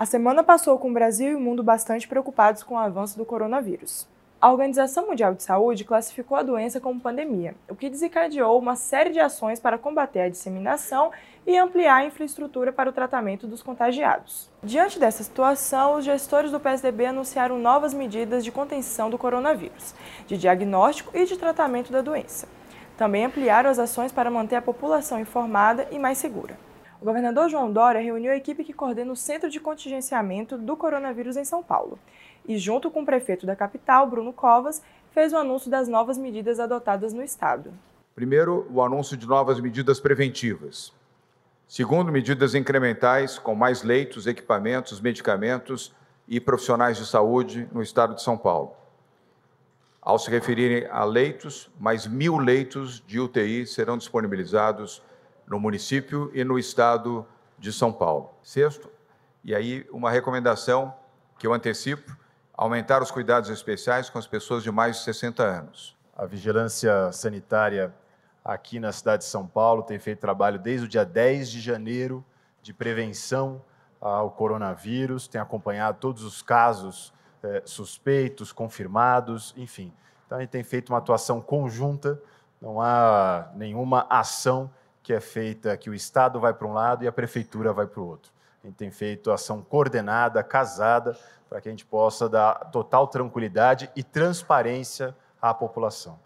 A semana passou com o Brasil e o mundo bastante preocupados com o avanço do coronavírus. A Organização Mundial de Saúde classificou a doença como pandemia, o que desencadeou uma série de ações para combater a disseminação e ampliar a infraestrutura para o tratamento dos contagiados. Diante dessa situação, os gestores do PSDB anunciaram novas medidas de contenção do coronavírus, de diagnóstico e de tratamento da doença. Também ampliaram as ações para manter a população informada e mais segura. O governador João Dória reuniu a equipe que coordena o Centro de Contingenciamento do Coronavírus em São Paulo e, junto com o prefeito da capital, Bruno Covas, fez o anúncio das novas medidas adotadas no estado. Primeiro, o anúncio de novas medidas preventivas. Segundo, medidas incrementais com mais leitos, equipamentos, medicamentos e profissionais de saúde no estado de São Paulo. Ao se referirem a leitos, mais mil leitos de UTI serão disponibilizados no município e no estado de São Paulo. Sexto, e aí uma recomendação que eu antecipo, aumentar os cuidados especiais com as pessoas de mais de 60 anos. A vigilância sanitária aqui na cidade de São Paulo tem feito trabalho desde o dia 10 de janeiro de prevenção ao coronavírus, tem acompanhado todos os casos é, suspeitos, confirmados, enfim. Então, a gente tem feito uma atuação conjunta, não há nenhuma ação que é feita que o Estado vai para um lado e a Prefeitura vai para o outro. A gente tem feito ação coordenada, casada, para que a gente possa dar total tranquilidade e transparência à população.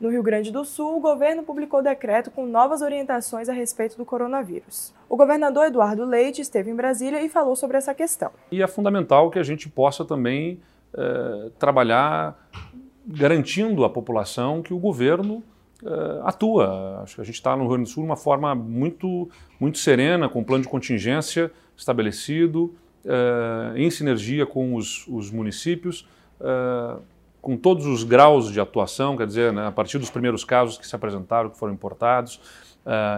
No Rio Grande do Sul, o governo publicou decreto com novas orientações a respeito do coronavírus. O governador Eduardo Leite esteve em Brasília e falou sobre essa questão. E é fundamental que a gente possa também eh, trabalhar garantindo à população que o governo uh, atua. Acho que a gente está no Rio Grande do Sul de uma forma muito, muito serena, com um plano de contingência estabelecido, uh, em sinergia com os, os municípios, uh, com todos os graus de atuação, quer dizer, né, a partir dos primeiros casos que se apresentaram, que foram importados,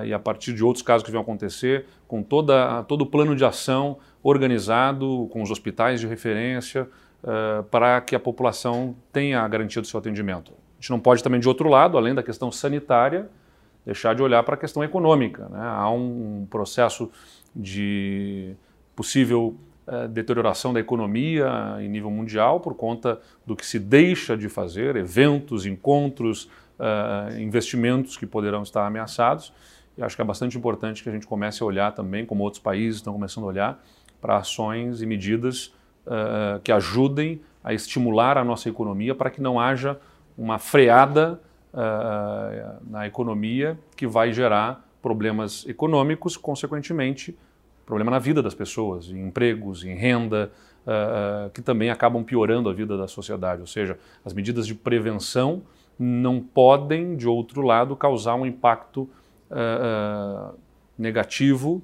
e a partir de outros casos que vão acontecer, com toda, todo o plano de ação organizado, com os hospitais de referência, para que a população tenha a garantia do seu atendimento gente não pode também, de outro lado, além da questão sanitária, deixar de olhar para a questão econômica. Né? Há um processo de possível uh, deterioração da economia em nível mundial por conta do que se deixa de fazer, eventos, encontros, uh, investimentos que poderão estar ameaçados. E acho que é bastante importante que a gente comece a olhar também, como outros países estão começando a olhar, para ações e medidas uh, que ajudem a estimular a nossa economia para que não haja uma freada uh, na economia que vai gerar problemas econômicos, consequentemente, problema na vida das pessoas, em empregos, em renda, uh, que também acabam piorando a vida da sociedade. Ou seja, as medidas de prevenção não podem, de outro lado, causar um impacto uh, negativo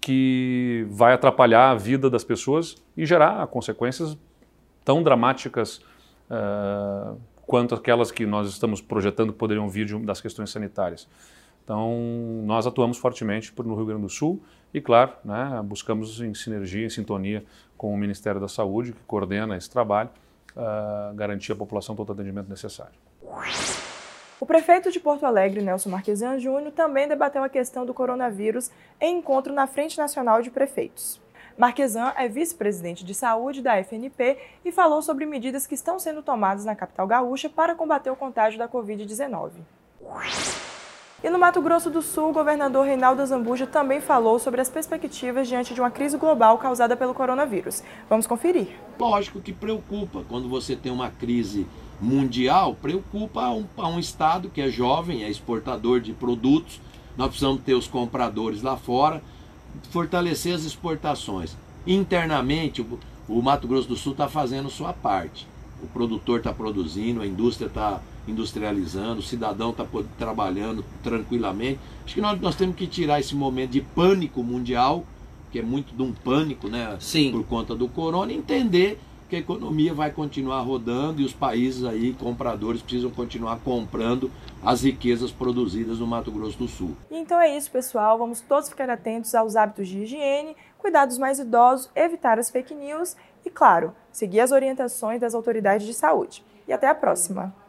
que vai atrapalhar a vida das pessoas e gerar consequências tão dramáticas uh, quanto aquelas que nós estamos projetando poderiam vir de, das questões sanitárias. Então, nós atuamos fortemente no Rio Grande do Sul e, claro, né, buscamos em sinergia, em sintonia com o Ministério da Saúde, que coordena esse trabalho, uh, garantir à população todo o atendimento necessário. O prefeito de Porto Alegre, Nelson Marquesan Júnior, também debateu a questão do coronavírus em encontro na Frente Nacional de Prefeitos. Marquesan é vice-presidente de saúde da FNP e falou sobre medidas que estão sendo tomadas na capital gaúcha para combater o contágio da Covid-19. E no Mato Grosso do Sul, o governador Reinaldo Zambuja também falou sobre as perspectivas diante de uma crise global causada pelo coronavírus. Vamos conferir. Lógico que preocupa. Quando você tem uma crise mundial, preocupa a um, a um Estado que é jovem, é exportador de produtos. Nós precisamos ter os compradores lá fora fortalecer as exportações. Internamente, o, o Mato Grosso do Sul está fazendo sua parte. O produtor está produzindo, a indústria está industrializando, o cidadão está trabalhando tranquilamente. Acho que nós, nós temos que tirar esse momento de pânico mundial, que é muito de um pânico, né? Sim. Por conta do corona, e entender que a economia vai continuar rodando e os países aí, compradores, precisam continuar comprando as riquezas produzidas no Mato Grosso do Sul. Então é isso, pessoal. Vamos todos ficar atentos aos hábitos de higiene, cuidar dos mais idosos, evitar as fake news e, claro, seguir as orientações das autoridades de saúde. E até a próxima!